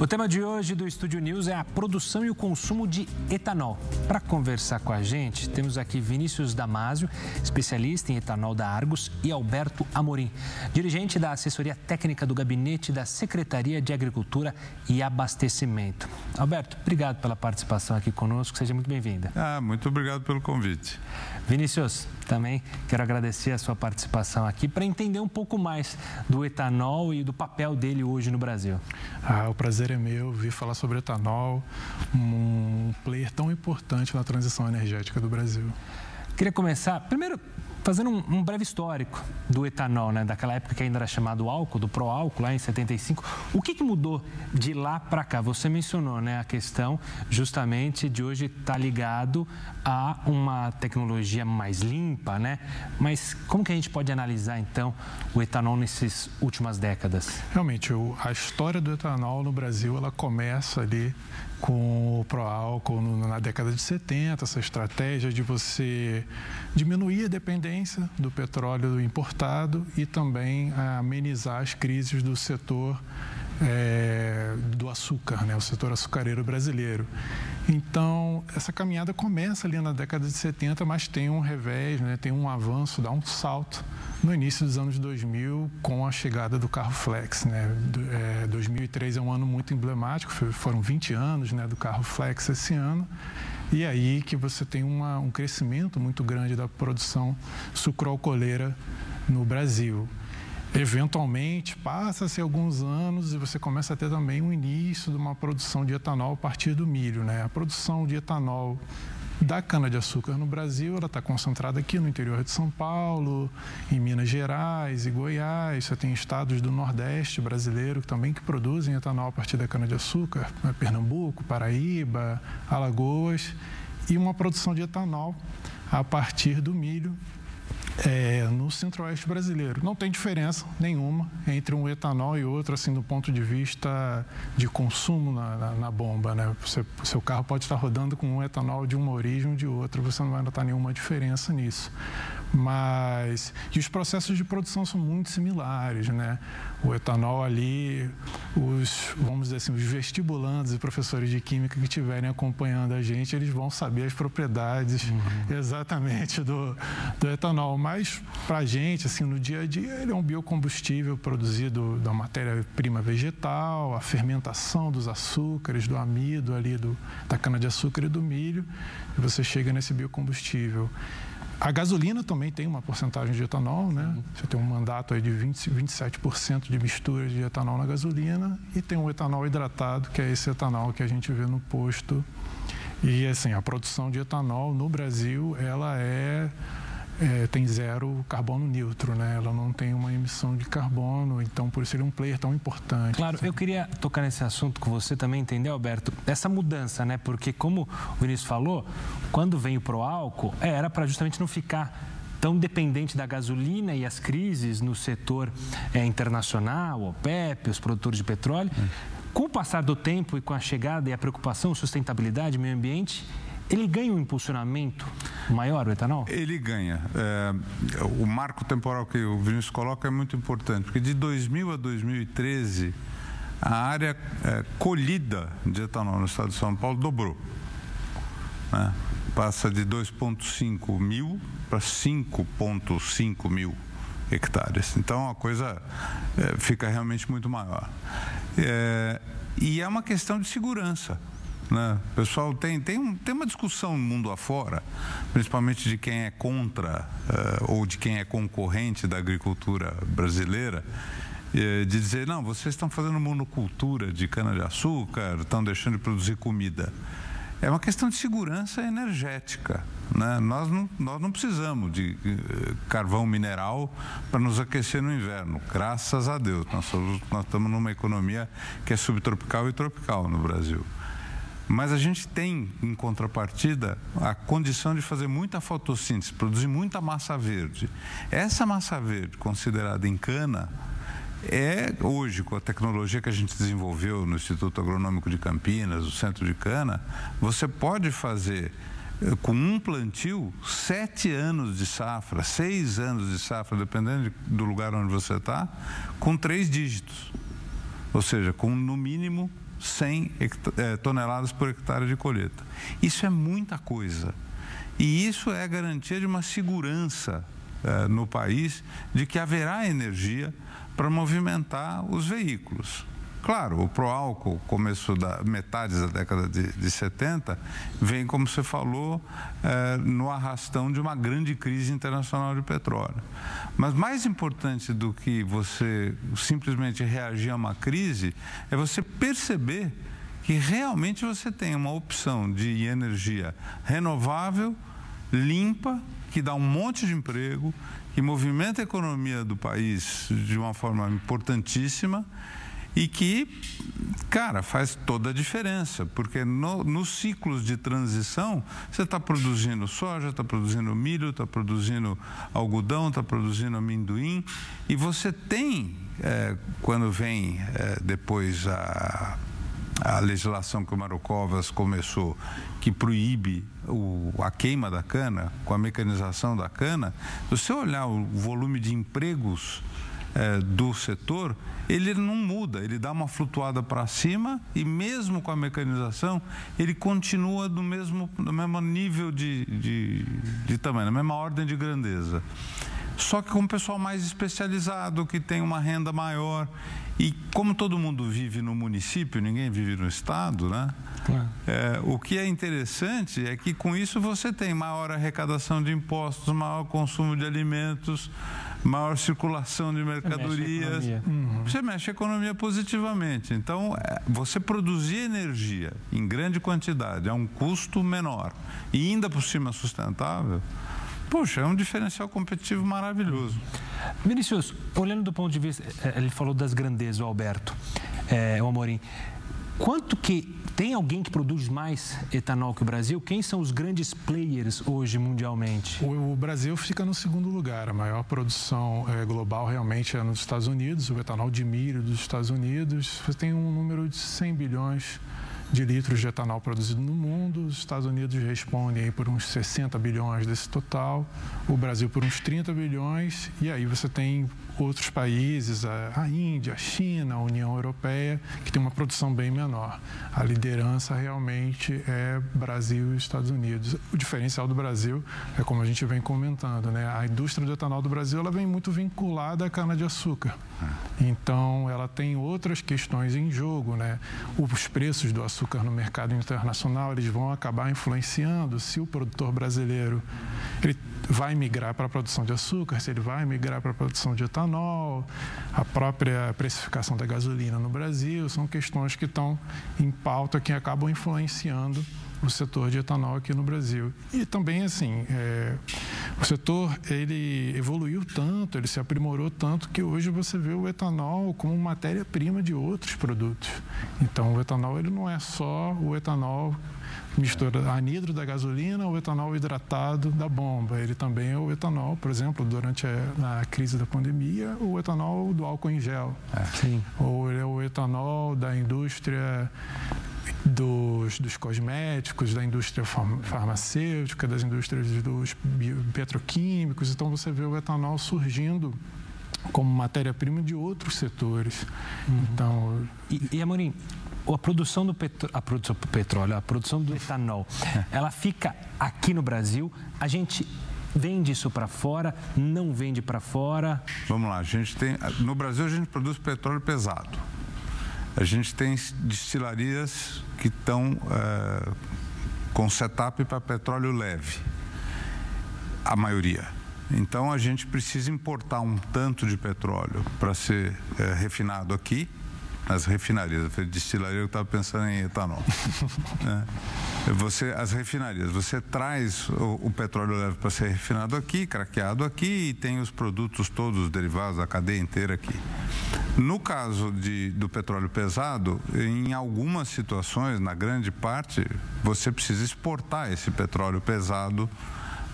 O tema de hoje do Estúdio News é a produção e o consumo de etanol. Para conversar com a gente, temos aqui Vinícius Damásio, especialista em etanol da Argos, e Alberto Amorim, dirigente da assessoria técnica do Gabinete da Secretaria de Agricultura e Abastecimento. Alberto, obrigado pela participação aqui conosco, seja muito bem-vinda. Ah, muito obrigado pelo convite. Vinícius, também quero agradecer a sua participação aqui para entender um pouco mais do etanol e do papel dele hoje no Brasil. Ah, o prazer é meu vir falar sobre etanol, um player tão importante na transição energética do Brasil. Queria começar, primeiro, fazendo um, um, breve histórico do etanol, né? daquela época que ainda era chamado álcool, do pró-álcool, lá em 75. O que, que mudou de lá para cá? Você mencionou né, a questão justamente de hoje estar tá ligado a uma tecnologia mais limpa, né? Mas como que a gente pode analisar, então, o etanol nessas últimas décadas? Realmente, a história do etanol no Brasil, ela começa ali com o pró-álcool na década de 70, essa estratégia de você diminuir a dependência do petróleo importado e também amenizar as crises do setor é, do açúcar, né, o setor açucareiro brasileiro. Então, essa caminhada começa ali na década de 70, mas tem um revés, né, tem um avanço, dá um salto no início dos anos 2000 com a chegada do carro flex. Né? É, 2003 é um ano muito emblemático, foram 20 anos né, do carro flex esse ano. E aí que você tem uma, um crescimento muito grande da produção sucroalcooleira no Brasil. Eventualmente, passa-se alguns anos e você começa a ter também um início de uma produção de etanol a partir do milho. Né? A produção de etanol da cana-de-açúcar no Brasil, ela está concentrada aqui no interior de São Paulo, em Minas Gerais e Goiás. Você tem estados do Nordeste brasileiro também que produzem etanol a partir da cana-de-açúcar, né? Pernambuco, Paraíba, Alagoas, e uma produção de etanol a partir do milho é, no centro-oeste brasileiro. Não tem diferença nenhuma entre um etanol e outro, assim, do ponto de vista de consumo na, na, na bomba. Né? Você, seu carro pode estar rodando com um etanol de uma origem ou de outra, você não vai notar nenhuma diferença nisso. Mas. E os processos de produção são muito similares, né? O etanol ali, os, vamos dizer assim, os vestibulandos e professores de química que estiverem acompanhando a gente, eles vão saber as propriedades uhum. exatamente do, do etanol. Mas, para a gente, assim, no dia a dia, ele é um biocombustível produzido da matéria-prima vegetal, a fermentação dos açúcares, do amido ali, do, da cana-de-açúcar e do milho, e você chega nesse biocombustível. A gasolina também tem uma porcentagem de etanol, né? Você tem um mandato aí de 20, 27% de mistura de etanol na gasolina e tem o etanol hidratado, que é esse etanol que a gente vê no posto. E assim, a produção de etanol no Brasil, ela é é, tem zero carbono neutro, né? Ela não tem uma emissão de carbono, então por isso ele é um player tão importante. Claro, eu queria tocar nesse assunto com você também, entendeu, Alberto? Essa mudança, né? Porque como o Vinícius falou, quando veio pro álcool, é, era para justamente não ficar tão dependente da gasolina e as crises no setor é, internacional, OPEP, os produtores de petróleo. Hum. Com o passar do tempo e com a chegada e a preocupação, sustentabilidade, meio ambiente, ele ganha um impulsionamento maior, o etanol? Ele ganha. É, o marco temporal que o Vinícius coloca é muito importante, porque de 2000 a 2013, a área é, colhida de etanol no estado de São Paulo dobrou. Né? Passa de 2,5 mil para 5,5 mil hectares. Então a coisa é, fica realmente muito maior. É, e é uma questão de segurança. Né? Pessoal tem, tem, um, tem uma discussão no mundo afora, principalmente de quem é contra uh, ou de quem é concorrente da agricultura brasileira, uh, de dizer, não, vocês estão fazendo monocultura de cana-de-açúcar, estão deixando de produzir comida. É uma questão de segurança energética. Né? Nós, não, nós não precisamos de uh, carvão mineral para nos aquecer no inverno, graças a Deus. Nós, somos, nós estamos numa economia que é subtropical e tropical no Brasil. Mas a gente tem, em contrapartida, a condição de fazer muita fotossíntese, produzir muita massa verde. Essa massa verde, considerada em cana, é hoje, com a tecnologia que a gente desenvolveu no Instituto Agronômico de Campinas, o Centro de Cana, você pode fazer eh, com um plantio, sete anos de safra, seis anos de safra, dependendo do lugar onde você está, com três dígitos. Ou seja, com no mínimo 100 é, toneladas por hectare de colheita. Isso é muita coisa. E isso é garantia de uma segurança é, no país de que haverá energia para movimentar os veículos. Claro, o pró-álcool, começo da metade da década de, de 70, vem, como você falou, eh, no arrastão de uma grande crise internacional de petróleo. Mas mais importante do que você simplesmente reagir a uma crise é você perceber que realmente você tem uma opção de energia renovável, limpa, que dá um monte de emprego, que movimenta a economia do país de uma forma importantíssima e que, cara, faz toda a diferença, porque no, nos ciclos de transição você está produzindo soja, está produzindo milho, está produzindo algodão, está produzindo amendoim, e você tem, é, quando vem é, depois a, a legislação que o Marocovas começou, que proíbe o, a queima da cana, com a mecanização da cana, se você olhar o volume de empregos é, do setor, ele não muda, ele dá uma flutuada para cima e mesmo com a mecanização, ele continua do mesmo, no mesmo nível de, de, de tamanho, na mesma ordem de grandeza. Só que com um pessoal mais especializado, que tem uma renda maior. E como todo mundo vive no município, ninguém vive no estado, né? Claro. É, o que é interessante é que com isso você tem maior arrecadação de impostos, maior consumo de alimentos, maior circulação de mercadorias. Mexe uhum. Você mexe a economia positivamente. Então, é, você produzir energia em grande quantidade a um custo menor e ainda por cima sustentável, Poxa, é um diferencial competitivo maravilhoso. Vinicius, olhando do ponto de vista, é, ele falou das grandezas, o Alberto, é, o Amorim. Quanto que tem alguém que produz mais etanol que o Brasil? Quem são os grandes players hoje mundialmente? O, o Brasil fica no segundo lugar. A maior produção é, global realmente é nos Estados Unidos. O etanol de milho dos Estados Unidos você tem um número de 100 bilhões de litros de etanol produzido no mundo. Os Estados Unidos respondem por uns 60 bilhões desse total, o Brasil por uns 30 bilhões, e aí você tem outros países, a, Índia, a China, a União Europeia, que tem uma produção bem menor. A liderança realmente é Brasil e Estados Unidos. O diferencial do Brasil é como a gente vem comentando, né? A indústria do etanol do Brasil ela vem muito vinculada à cana-de-açúcar. Então, ela tem outras questões em jogo, né? Os preços do açúcar no mercado internacional, eles vão acabar influenciando se o produtor brasileiro ele vai migrar para a produção de açúcar, se ele vai migrar para a produção de etanol, a própria precificação da gasolina no Brasil, são questões que estão em pauta que acabam influenciando o setor de etanol aqui no Brasil. E também, assim, é, o setor ele evoluiu tanto, ele se aprimorou tanto que hoje você vê o etanol como matéria-prima de outros produtos. Então, o etanol ele não é só o etanol mistura anidro da gasolina ou etanol hidratado da bomba. Ele também é o etanol, por exemplo, durante a, a crise da pandemia, o etanol do álcool em gel. É. Sim. Ou ele é o etanol da indústria dos, dos cosméticos, da indústria farmacêutica, das indústrias dos petroquímicos. Então você vê o etanol surgindo como matéria-prima de outros setores. Uhum. Então, e, e Amorim, a produção do petro, a produção do petróleo, a produção do etanol, ela fica aqui no Brasil. A gente vende isso para fora, não vende para fora. Vamos lá, a gente tem no Brasil a gente produz petróleo pesado. A gente tem destilarias que estão é, com setup para petróleo leve, a maioria. Então a gente precisa importar um tanto de petróleo para ser é, refinado aqui as refinarias. Eu falei destilaria, eu estava pensando em etanol. né? você, as refinarias, você traz o, o petróleo leve para ser refinado aqui, craqueado aqui e tem os produtos todos derivados, a cadeia inteira aqui. No caso de, do petróleo pesado, em algumas situações, na grande parte, você precisa exportar esse petróleo pesado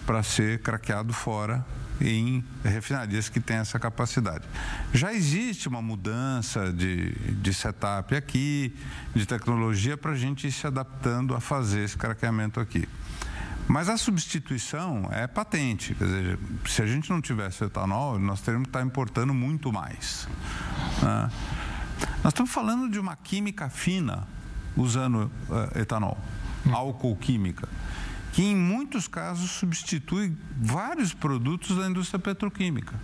para ser craqueado fora em refinarias que têm essa capacidade. Já existe uma mudança de, de setup aqui, de tecnologia, para a gente ir se adaptando a fazer esse craqueamento aqui. Mas a substituição é patente. Quer dizer, se a gente não tivesse etanol, nós teríamos que estar importando muito mais. Né? Nós estamos falando de uma química fina usando uh, etanol, hum. álcool química, que em muitos casos substitui vários produtos da indústria petroquímica.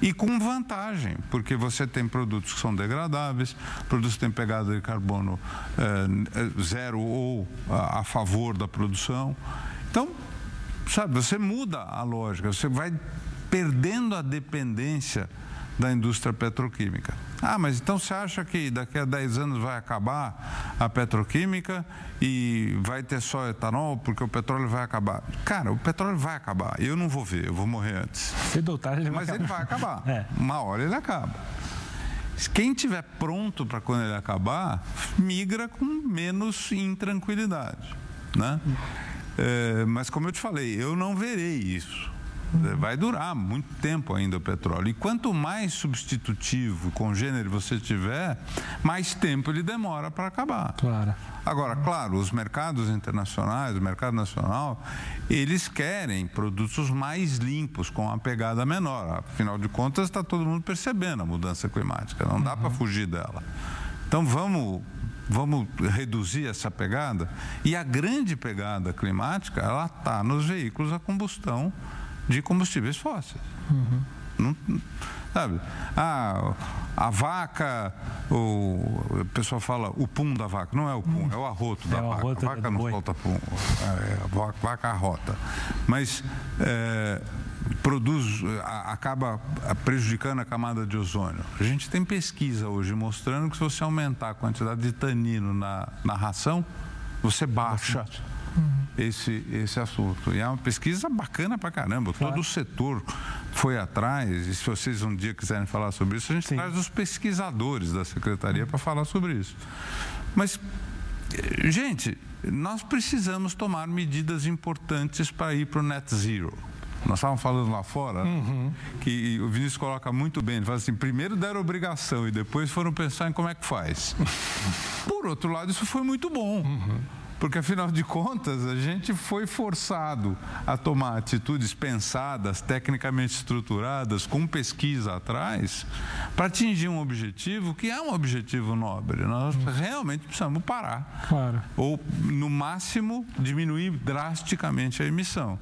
E com vantagem, porque você tem produtos que são degradáveis, produtos que têm pegada de carbono é, zero ou a, a favor da produção. Então, sabe, você muda a lógica, você vai perdendo a dependência da indústria petroquímica. Ah, mas então você acha que daqui a 10 anos vai acabar a petroquímica e vai ter só etanol porque o petróleo vai acabar? Cara, o petróleo vai acabar. Eu não vou ver, eu vou morrer antes. Cedo ou tarde ele vai Mas acabar. ele vai acabar. É. Uma hora ele acaba. Quem tiver pronto para quando ele acabar, migra com menos intranquilidade, né? É, mas como eu te falei, eu não verei isso. Vai durar muito tempo ainda o petróleo. E quanto mais substitutivo, congênero você tiver, mais tempo ele demora para acabar. Claro. Agora, claro, os mercados internacionais, o mercado nacional, eles querem produtos mais limpos, com uma pegada menor. Afinal de contas, está todo mundo percebendo a mudança climática. Não dá uhum. para fugir dela. Então, vamos vamos reduzir essa pegada. E a grande pegada climática, ela está nos veículos a combustão de combustíveis fósseis. Uhum. Não, sabe? Ah, a vaca, o, o pessoal fala o pum da vaca. Não é o pum, é o arroto da é vaca. Arroto a vaca não boi. solta pum, é, a vaca arrota. Mas é, produz, acaba prejudicando a camada de ozônio. A gente tem pesquisa hoje mostrando que se você aumentar a quantidade de tanino na, na ração, você baixa uhum. esse, esse assunto. E é uma pesquisa bacana pra caramba. Claro. Todo o setor foi atrás. E se vocês um dia quiserem falar sobre isso, a gente Sim. traz os pesquisadores da secretaria para falar sobre isso. Mas, gente, nós precisamos tomar medidas importantes para ir para o net zero. Nós estávamos falando lá fora uhum. que o Vinícius coloca muito bem. Ele fala assim: primeiro deram obrigação e depois foram pensar em como é que faz. Por outro lado, isso foi muito bom. Uhum. Porque, afinal de contas, a gente foi forçado a tomar atitudes pensadas, tecnicamente estruturadas, com pesquisa atrás, para atingir um objetivo que é um objetivo nobre. Nós realmente precisamos parar. Claro. Ou, no máximo, diminuir drasticamente a emissão.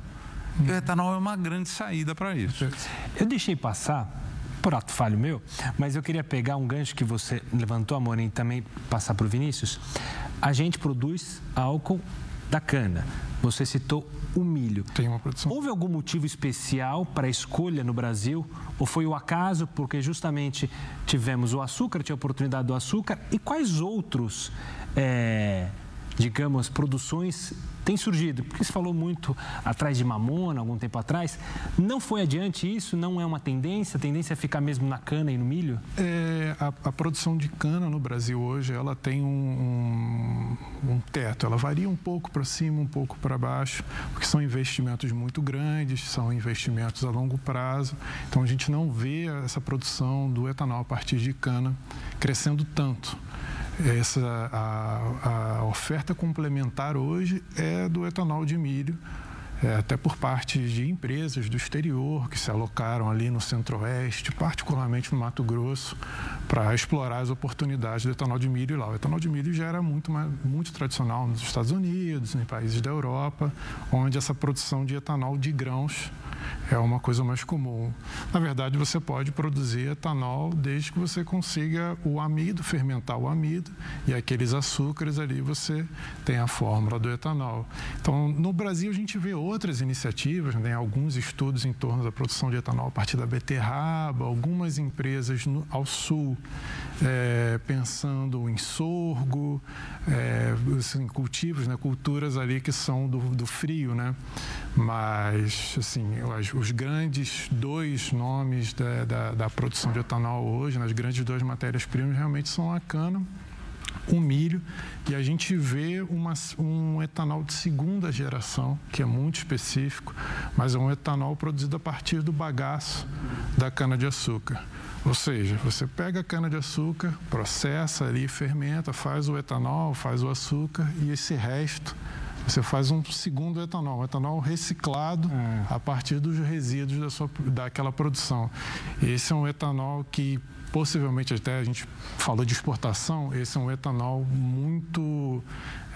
E o etanol é uma grande saída para isso. Eu deixei passar por ato falho meu, mas eu queria pegar um gancho que você levantou, amor, e também passar para o Vinícius. A gente produz álcool da cana. Você citou o milho. Tem uma produção. Houve algum motivo especial para a escolha no Brasil? Ou foi o acaso, porque justamente tivemos o açúcar, tinha a oportunidade do açúcar? E quais outros, é, digamos, produções tem surgido, porque se falou muito atrás de mamona, algum tempo atrás. Não foi adiante isso? Não é uma tendência? A tendência é ficar mesmo na cana e no milho? É, a, a produção de cana no Brasil hoje, ela tem um, um, um teto. Ela varia um pouco para cima, um pouco para baixo, porque são investimentos muito grandes, são investimentos a longo prazo. Então, a gente não vê essa produção do etanol a partir de cana crescendo tanto essa a, a oferta complementar hoje é do etanol de milho, é, até por parte de empresas do exterior que se alocaram ali no Centro-Oeste, particularmente no Mato Grosso, para explorar as oportunidades do etanol de milho lá. O etanol de milho já era muito, muito tradicional nos Estados Unidos, em países da Europa, onde essa produção de etanol de grãos é uma coisa mais comum. Na verdade, você pode produzir etanol desde que você consiga o amido, fermentar o amido, e aqueles açúcares ali você tem a fórmula do etanol. Então, no Brasil, a gente vê outras iniciativas, né? alguns estudos em torno da produção de etanol a partir da beterraba, algumas empresas no, ao sul é, pensando em sorgo, é, assim, cultivos, né? culturas ali que são do, do frio, né? Mas, assim, os grandes dois nomes da, da, da produção de etanol hoje, nas grandes duas matérias-primas, realmente são a cana o milho e a gente vê uma, um etanol de segunda geração, que é muito específico, mas é um etanol produzido a partir do bagaço da cana-de-açúcar. Ou seja, você pega a cana-de-açúcar, processa ali, fermenta, faz o etanol, faz o açúcar e esse resto você faz um segundo etanol, um etanol reciclado é. a partir dos resíduos da sua, daquela produção. Esse é um etanol que possivelmente até a gente falou de exportação, esse é um etanol muito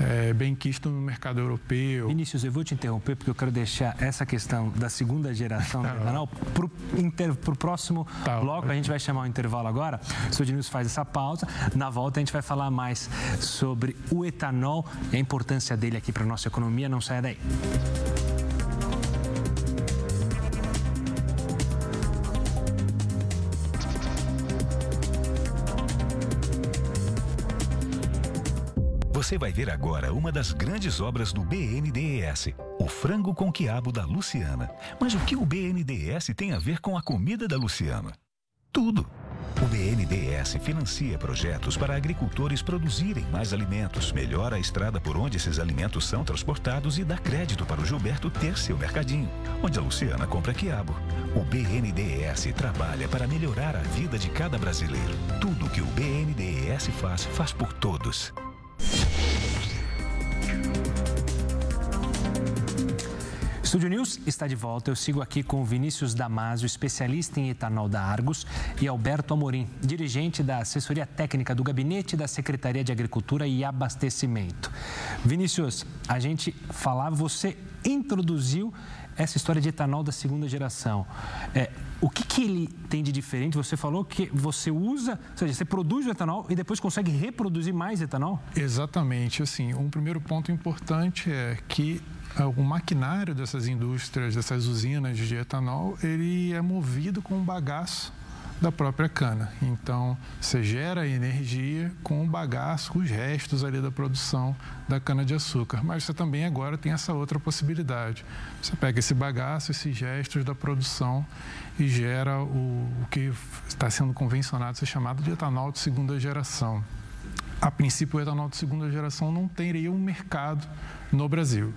é, bem quisto no mercado europeu. Vinícius, eu vou te interromper porque eu quero deixar essa questão da segunda geração do tá. etanol para o próximo tá. bloco. A gente vai chamar o intervalo agora. O senhor Diniz faz essa pausa. Na volta a gente vai falar mais sobre o etanol e a importância dele aqui para a nossa economia. Não saia daí. Você vai ver agora uma das grandes obras do BNDES, o frango com quiabo da Luciana. Mas o que o BNDES tem a ver com a comida da Luciana? Tudo. O BNDES financia projetos para agricultores produzirem mais alimentos, melhora a estrada por onde esses alimentos são transportados e dá crédito para o Gilberto ter seu mercadinho, onde a Luciana compra quiabo. O BNDES trabalha para melhorar a vida de cada brasileiro. Tudo que o BNDES faz, faz por todos. Estúdio News está de volta. Eu sigo aqui com Vinícius Damasio, especialista em etanol da Argos, e Alberto Amorim, dirigente da assessoria técnica do Gabinete da Secretaria de Agricultura e Abastecimento. Vinícius, a gente falava, você introduziu essa história de etanol da segunda geração. É, o que, que, ele tem de diferente? Você falou que você usa, ou seja, você produz o etanol e depois consegue reproduzir mais etanol? Exatamente. Assim, um primeiro ponto importante é que o maquinário dessas indústrias, dessas usinas de etanol, ele é movido com bagaço da própria cana. Então, você gera energia com o bagaço, os restos ali da produção da cana-de-açúcar. Mas você também agora tem essa outra possibilidade. Você pega esse bagaço, esses restos da produção e gera o, o que está sendo convencionado ser chamado de etanol de segunda geração. A princípio, o etanol de segunda geração não teria um mercado no Brasil.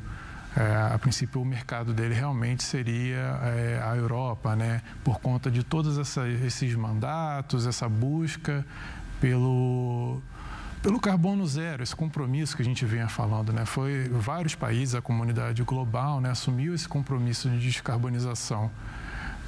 É, a princípio, o mercado dele realmente seria é, a Europa, né? por conta de todos essa, esses mandatos, essa busca pelo, pelo carbono zero, esse compromisso que a gente vinha falando. Né? Foi vários países, a comunidade global, né, assumiu esse compromisso de descarbonização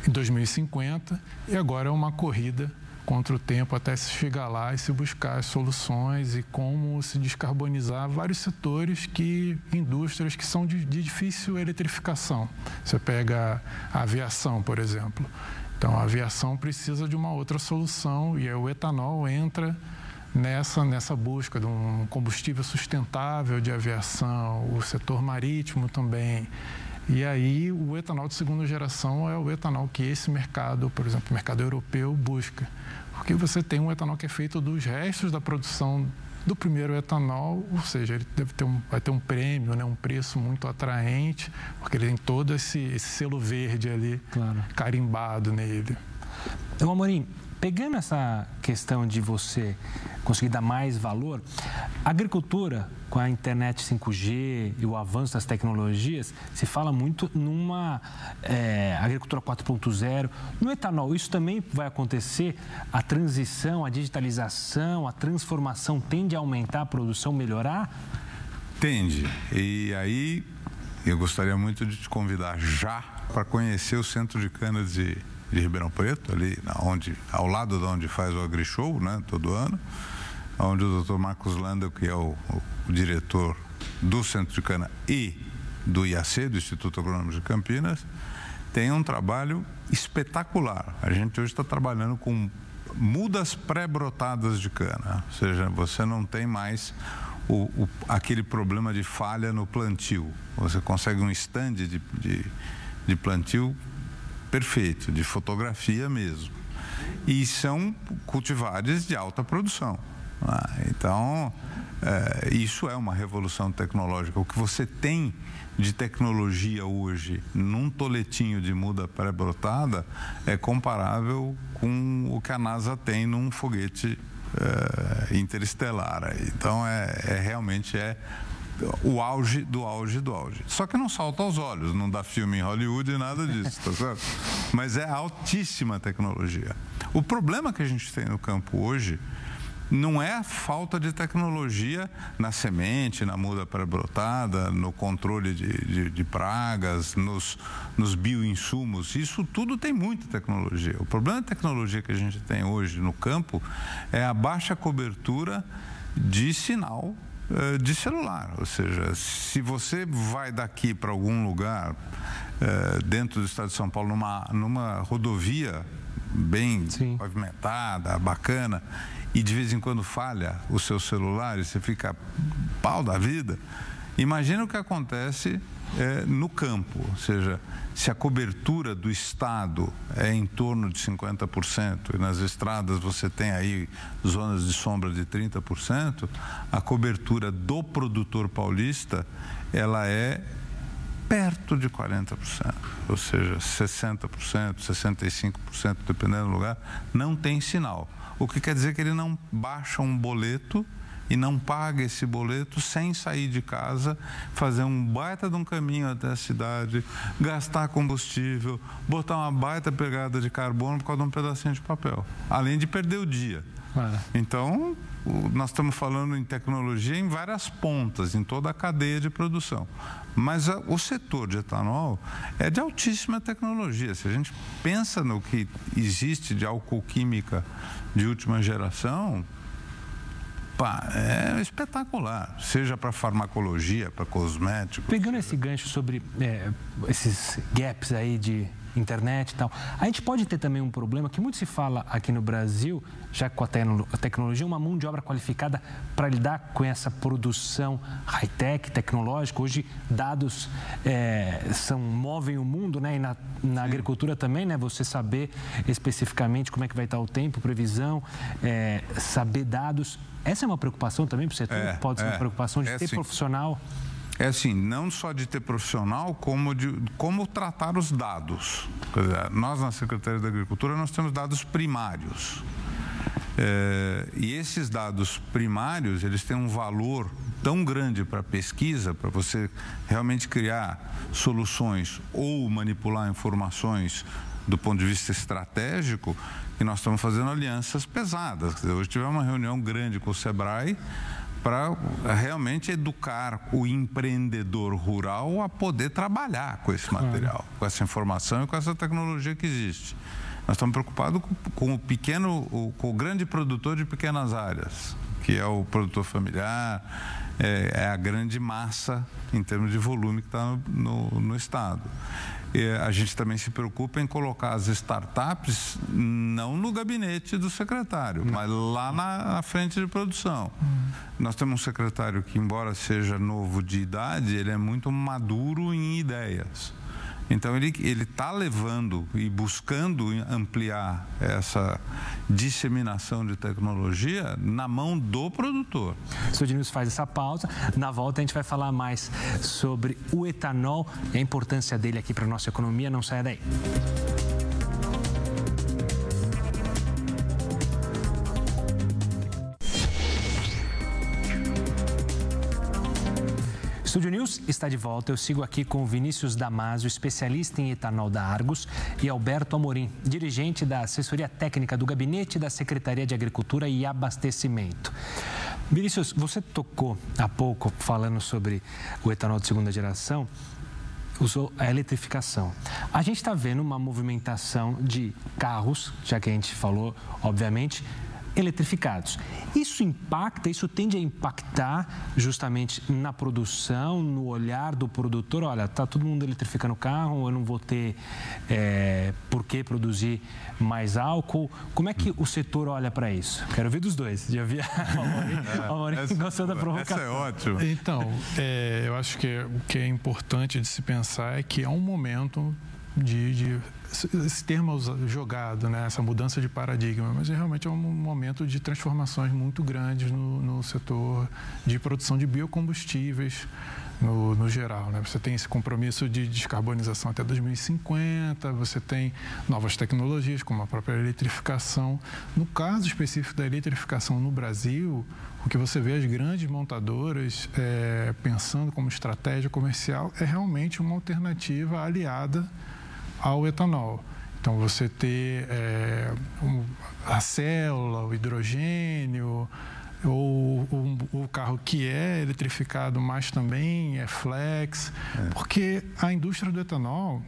em 2050 e agora é uma corrida contra o tempo até se chegar lá e se buscar as soluções e como se descarbonizar vários setores que indústrias que são de, de difícil eletrificação. Você pega a aviação, por exemplo. Então a aviação precisa de uma outra solução e o etanol entra nessa, nessa busca de um combustível sustentável de aviação, o setor marítimo também. E aí o etanol de segunda geração é o etanol que esse mercado, por exemplo, o mercado europeu busca. Porque você tem um etanol que é feito dos restos da produção do primeiro etanol, ou seja, ele deve ter um, vai ter um prêmio, né, um preço muito atraente, porque ele tem todo esse, esse selo verde ali claro. carimbado nele. Então, Amorim, pegando essa questão de você conseguir dar mais valor, a agricultura, com a internet 5G e o avanço das tecnologias, se fala muito numa é, agricultura 4.0. No etanol, isso também vai acontecer? A transição, a digitalização, a transformação tende a aumentar a produção, melhorar? Tende. E aí eu gostaria muito de te convidar já para conhecer o centro de cana de de Ribeirão Preto, ali onde, ao lado de onde faz o AgriShow, né, todo ano, onde o Dr. Marcos Landel, que é o, o diretor do Centro de Cana e do IAC, do Instituto Agronômico de Campinas, tem um trabalho espetacular. A gente hoje está trabalhando com mudas pré-brotadas de cana, ou seja, você não tem mais o, o, aquele problema de falha no plantio. Você consegue um stand de, de, de plantio perfeito, de fotografia mesmo. E são cultivares de alta produção. Né? Então, é, isso é uma revolução tecnológica. O que você tem de tecnologia hoje num toletinho de muda pré-brotada é comparável com o que a NASA tem num foguete é, interestelar. Então, é, é realmente é o auge do auge do auge. Só que não salta aos olhos, não dá filme em Hollywood e nada disso, tá certo? Mas é altíssima tecnologia. O problema que a gente tem no campo hoje não é a falta de tecnologia na semente, na muda pré-brotada, no controle de, de, de, pragas, nos, nos bioinsumos. Isso tudo tem muita tecnologia. O problema da tecnologia que a gente tem hoje no campo é a baixa cobertura de sinal de celular. Ou seja, se você vai daqui para algum lugar eh, dentro do estado de São Paulo, numa, numa rodovia bem Sim. pavimentada, bacana, e de vez em quando falha o seu celular e você fica pau da vida, imagina o que acontece é, no campo, ou seja, se a cobertura do Estado é em torno de 50% e nas estradas você tem aí zonas de sombra de 30%, a cobertura do produtor paulista ela é perto de 40%, ou seja, 60%, 65%, dependendo do lugar, não tem sinal. O que quer dizer que ele não baixa um boleto e não paga esse boleto sem sair de casa, fazer um baita de um caminho até a cidade, gastar combustível, botar uma baita pegada de carbono por causa de um pedacinho de papel, além de perder o dia. Então, nós estamos falando em tecnologia em várias pontas, em toda a cadeia de produção. Mas a, o setor de etanol é de altíssima tecnologia. Se a gente pensa no que existe de álcool química de última geração, pá, é espetacular. Seja para farmacologia, para cosméticos. Pegando esse gancho sobre é, esses gaps aí de internet e tal. A gente pode ter também um problema que muito se fala aqui no Brasil, já com a, tecnologia, uma mão de obra qualificada para lidar com essa produção high-tech, tecnológica. Hoje, dados é, são, movem o mundo, né? E na, na agricultura também, né? Você saber especificamente como é que vai estar o tempo, previsão, é, saber dados. Essa é uma preocupação também para o setor? É, pode ser uma é. preocupação de é ter assim. profissional é assim, não só de ter profissional, como de como tratar os dados. Dizer, nós, na Secretaria da Agricultura, nós temos dados primários. É, e esses dados primários, eles têm um valor tão grande para a pesquisa, para você realmente criar soluções ou manipular informações do ponto de vista estratégico, que nós estamos fazendo alianças pesadas. Dizer, hoje tivemos uma reunião grande com o SEBRAE, para realmente educar o empreendedor rural a poder trabalhar com esse material, com essa informação e com essa tecnologia que existe. Nós estamos preocupados com, o pequeno, com o grande produtor de pequenas áreas, que é o produtor familiar, é, é a grande massa em termos de volume que está no, no, no estado a gente também se preocupa em colocar as startups não no gabinete do secretário, não. mas lá na, frente de produção. Hum. Nós temos um secretário que, embora seja novo de idade, ele é muito maduro em ideias. Então ele ele está levando e buscando ampliar essa disseminação de tecnologia na mão do produtor. O Sr. Diniz faz essa pausa. Na volta a gente vai falar mais sobre o etanol e a importância dele aqui para a nossa economia. Não saia daí. News está de volta. Eu sigo aqui com Vinícius Damasio, especialista em etanol da Argos, e Alberto Amorim, dirigente da assessoria técnica do Gabinete da Secretaria de Agricultura e Abastecimento. Vinícius, você tocou há pouco falando sobre o etanol de segunda geração usou a eletrificação. A gente está vendo uma movimentação de carros, já que a gente falou, obviamente, eletrificados. Isso impacta, isso tende a impactar justamente na produção, no olhar do produtor. Olha, está todo mundo eletrificando o carro, eu não vou ter é, por que produzir mais álcool. Como é que o setor olha para isso? Quero ouvir dos dois. Já vi a Maurício é, gostou da provocação. Essa é ótimo. Então, é, eu acho que o que é importante de se pensar é que é um momento de, de esse termo jogado, né, essa mudança de paradigma, mas é realmente é um momento de transformações muito grandes no, no setor de produção de biocombustíveis. No, no, geral. Né? Você tem esse compromisso de descarbonização até 2050, você tem novas tecnologias, como a própria eletrificação. No caso específico da eletrificação no Brasil, o que você vê as grandes montadoras é, pensando como estratégia comercial é realmente uma alternativa aliada ao etanol. Então, você ter é, um, a célula, o hidrogênio, ou o, carro que é eletrificado, mas também é flex, é. porque a indústria do etanol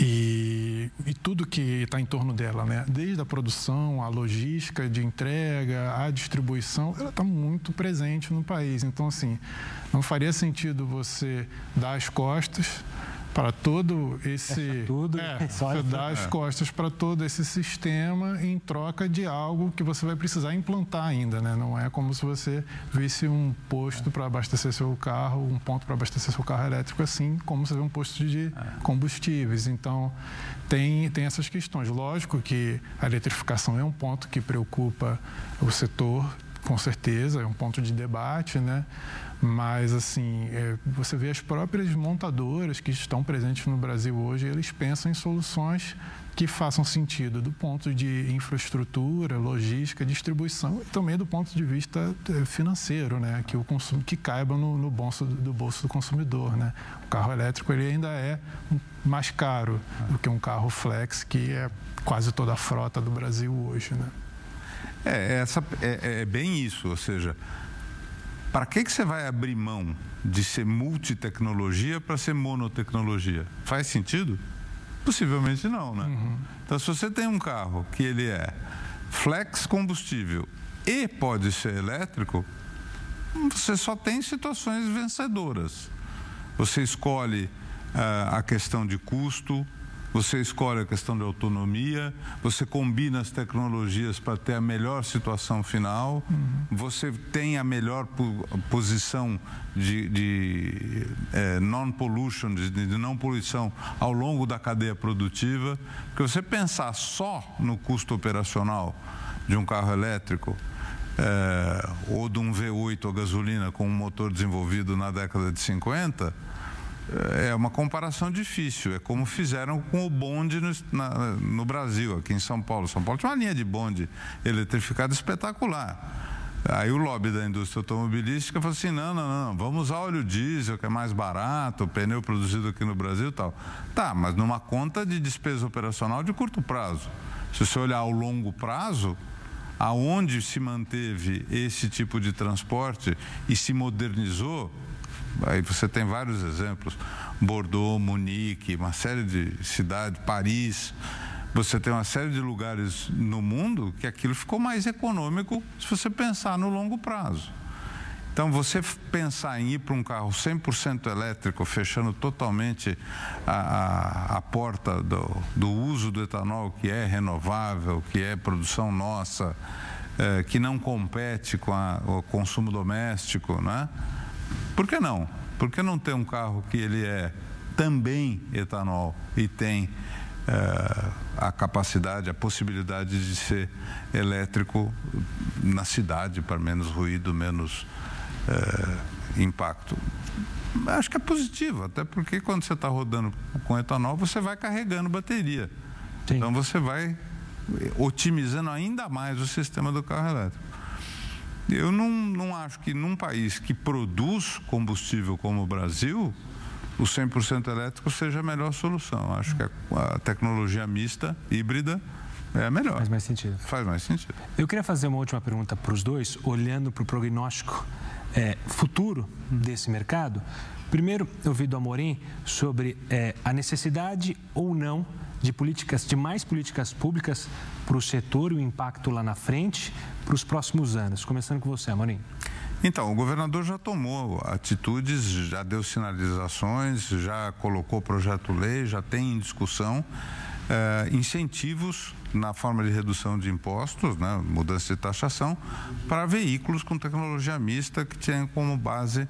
e, e tudo que está em torno dela, né? desde a produção, a logística de entrega, a distribuição, ela está muito presente no país. Então, assim, não faria sentido você dar as costas para todo esse tudo é, você dá as costas para todo esse sistema em troca de algo que você vai precisar implantar ainda, né? Não é como se você visse um posto para abastecer seu carro, um ponto para abastecer seu carro elétrico, assim como você vê um posto de combustíveis. Então tem tem essas questões. Lógico que a eletrificação é um ponto que preocupa o setor, com certeza, é um ponto de debate, né? Mas, assim, é, você vê as próprias montadoras que estão presentes no Brasil hoje, eles pensam em soluções que façam sentido do ponto de infraestrutura, logística, distribuição e também do ponto de vista é, financeiro, né? Que o consumo que caiba no, no bolso do bolso do consumidor, né? O carro elétrico ele ainda é mais caro do que um carro flex que é quase toda a frota do Brasil hoje, né? É, essa, é, é bem isso, ou seja, para que, que você vai abrir mão de ser multitecnologia para ser monotecnologia? Faz sentido? Possivelmente não, né? Uhum. Então, se você tem um carro que ele é flex combustível e pode ser elétrico, você só tem situações vencedoras. Você escolhe uh, a questão de custo, você escolhe a questão de autonomia, você combina as tecnologias para ter a melhor situação final, uhum. você tem a melhor posição de, de é, non-pollution, de, de não poluição ao longo da cadeia produtiva. Porque você pensar só no custo operacional de um carro elétrico, é, ou de um V8 a gasolina com um motor desenvolvido na década de 50, é uma comparação difícil. É como fizeram com o bonde no, na, no Brasil, aqui em São Paulo. São Paulo tinha uma linha de bonde eletrificada espetacular. Aí o lobby da indústria automobilística falou assim: não, não, não, vamos usar óleo diesel, que é mais barato, pneu produzido aqui no Brasil e tal. Tá, mas numa conta de despesa operacional de curto prazo. Se você olhar ao longo prazo, aonde se manteve esse tipo de transporte e se modernizou, Aí você tem vários exemplos: Bordeaux, Munique, uma série de cidades, Paris. Você tem uma série de lugares no mundo que aquilo ficou mais econômico se você pensar no longo prazo. Então, você pensar em ir para um carro 100% elétrico, fechando totalmente a, a, a porta do, do, uso do etanol, que é renovável, que é produção nossa, é, que não compete com a, o consumo doméstico, né? Por que não? Por que não ter um carro que ele é também etanol e tem é, a capacidade, a possibilidade de ser elétrico na cidade para menos ruído, menos é, impacto? Acho que é positivo, até porque quando você está rodando com etanol, você vai carregando bateria. Sim. Então você vai otimizando ainda mais o sistema do carro elétrico. Eu não, não acho que num país que produz combustível como o Brasil, o 100% elétrico seja a melhor solução. Acho que a, a, tecnologia mista, híbrida, é a melhor. Faz mais sentido. Faz mais sentido. Eu queria fazer uma última pergunta para os dois, olhando para o prognóstico é, futuro desse mercado. Primeiro, eu ouvi do Amorim sobre é, a necessidade ou não de políticas, de mais políticas públicas para o setor e o impacto lá na frente para os próximos anos. Começando com você, Amorim. Então, o governador já tomou atitudes, já deu sinalizações, já colocou projeto-lei, já tem em discussão eh, incentivos na forma de redução de impostos, né, mudança de taxação, para veículos com tecnologia mista que tenham como base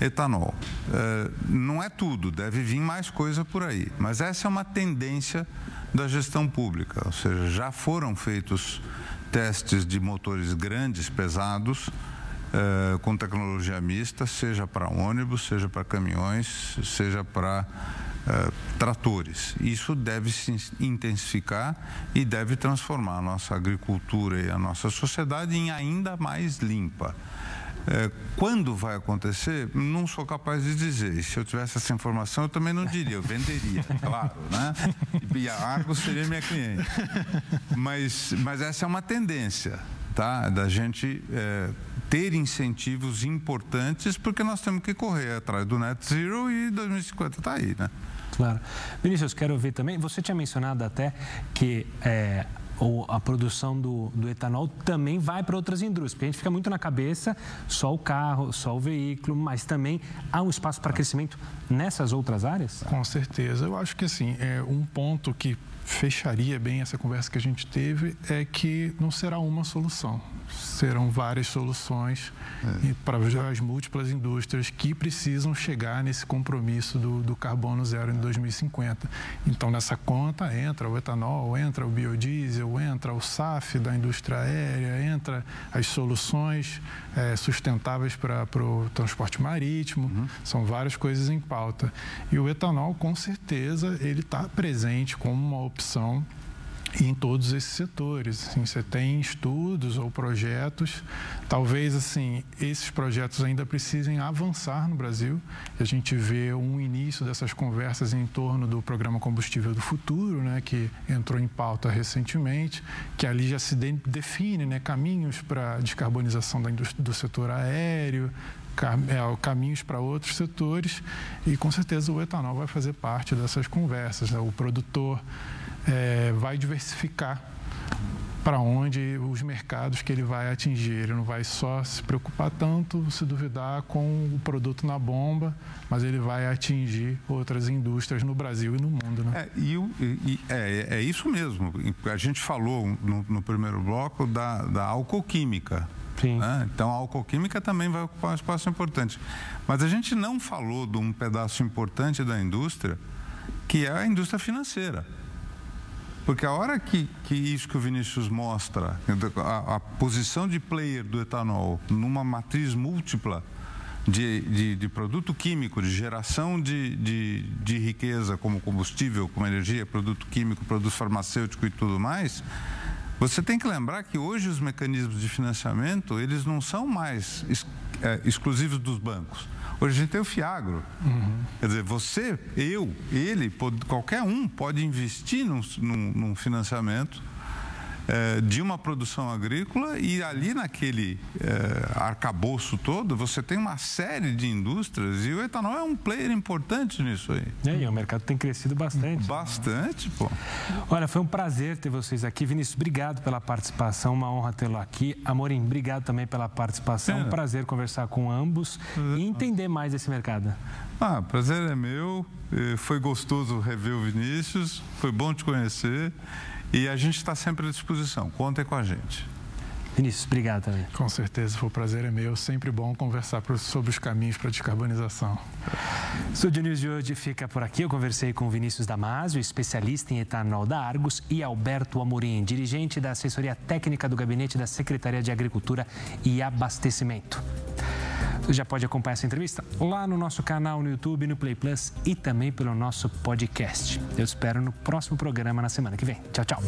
etanol. É, não é tudo, deve vir mais coisa por aí, mas essa é uma tendência da gestão pública, ou seja, já foram feitos testes de motores grandes, pesados, é, com tecnologia mista, seja para ônibus, seja para caminhões, seja para é, tratores. Isso deve se intensificar e deve transformar a nossa agricultura e a nossa sociedade em ainda mais limpa. É, quando vai acontecer, não sou capaz de dizer. Se eu tivesse essa informação, eu também não diria, eu venderia, claro, né? E a Argos seria minha cliente. Mas, mas essa é uma tendência, tá? Da gente é, ter incentivos importantes, porque nós temos que correr atrás do Net Zero e 2050 está aí, né? Claro. Vinícius, quero ver também, você tinha mencionado até que é, ou a produção do, do etanol também vai para outras indústrias, porque a gente fica muito na cabeça só o carro, só o veículo, mas também há um espaço para crescimento nessas outras áreas? Com certeza. Eu acho que assim, é um ponto que fecharia bem essa conversa que a gente teve é que não será uma solução serão várias soluções é. para as múltiplas indústrias que precisam chegar nesse compromisso do, do, carbono zero em 2050. Então, nessa conta entra o etanol, entra o biodiesel, entra o SAF da indústria aérea, entra as soluções é, sustentáveis para, para o transporte marítimo. Uhum. São várias coisas em pauta. E o etanol, com certeza, ele está presente como uma opção em todos esses setores. Assim, você tem estudos ou projetos, talvez assim esses projetos ainda precisem avançar no Brasil. A gente vê um início dessas conversas em torno do programa Combustível do Futuro, né, que entrou em pauta recentemente, que ali já se define né, caminhos para descarbonização da do setor aéreo, é, caminhos para outros setores e com certeza o etanol vai fazer parte dessas conversas. Né? O produtor é, vai diversificar para onde os mercados que ele vai atingir. Ele não vai só se preocupar tanto, se duvidar, com o produto na bomba, mas ele vai atingir outras indústrias no Brasil e no mundo. Né? É, e, e, é, é isso mesmo. A gente falou no, no primeiro bloco da, da alcoquímica. Né? Então, a alcoquímica também vai ocupar um espaço importante. Mas a gente não falou de um pedaço importante da indústria, que é a indústria financeira. Porque a hora que, que isso que o Vinícius mostra, a, a posição de player do etanol numa matriz múltipla de, de, de, produto químico, de geração de, de, de, riqueza como combustível, como energia, produto químico, produto farmacêutico e tudo mais, você tem que lembrar que hoje os mecanismos de financiamento, eles não são mais é, exclusivos dos bancos. Hoje a gente tem o Fiagro. Uhum. Quer dizer, você, eu, ele, pode, qualquer um pode investir num, num, num financiamento é, de uma produção agrícola e ali naquele é, arcabouço todo você tem uma série de indústrias e o etanol é um player importante nisso aí. É, e o mercado tem crescido bastante. Bastante, pô. Olha, foi um prazer ter vocês aqui. Vinícius, obrigado pela participação, uma honra tê-lo aqui. Amorim, obrigado também pela participação. É. Um prazer conversar com ambos e entender mais esse mercado. Ah, prazer é meu. Foi gostoso rever o Vinícius, foi bom te conhecer. E a gente está sempre à disposição. Contem com a gente. Vinícius, obrigado também. Com certeza, foi um prazer é meu. Sempre bom conversar sobre os caminhos para a descarbonização. O Studio News de hoje fica por aqui. Eu conversei com Vinícius Damasio, especialista em etanol da Argos, e Alberto Amorim, dirigente da assessoria técnica do Gabinete da Secretaria de Agricultura e Abastecimento. Você já pode acompanhar essa entrevista lá no nosso canal no YouTube, no Play Plus e também pelo nosso podcast. Eu espero no próximo programa na semana que vem. Tchau, tchau.